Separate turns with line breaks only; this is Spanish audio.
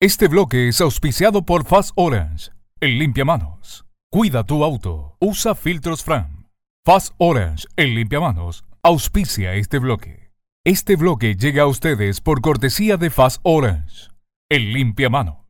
Este bloque es auspiciado por Fast Orange, el limpiamanos. Cuida tu auto, usa filtros Fram. Fast Orange, el limpiamanos, auspicia este bloque. Este bloque llega a ustedes por cortesía de Fast Orange, el limpiamanos.